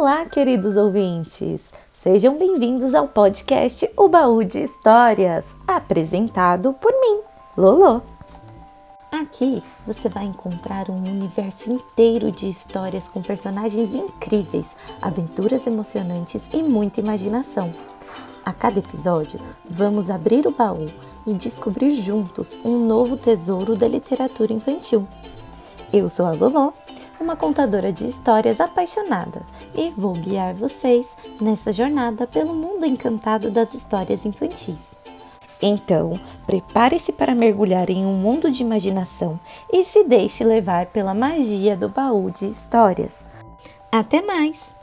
Olá, queridos ouvintes! Sejam bem-vindos ao podcast O Baú de Histórias, apresentado por mim, Lolo. Aqui você vai encontrar um universo inteiro de histórias com personagens incríveis, aventuras emocionantes e muita imaginação. A cada episódio, vamos abrir o baú e descobrir juntos um novo tesouro da literatura infantil. Eu sou a Lolo uma contadora de histórias apaixonada, e vou guiar vocês nessa jornada pelo mundo encantado das histórias infantis. Então, prepare-se para mergulhar em um mundo de imaginação e se deixe levar pela magia do baú de histórias. Até mais!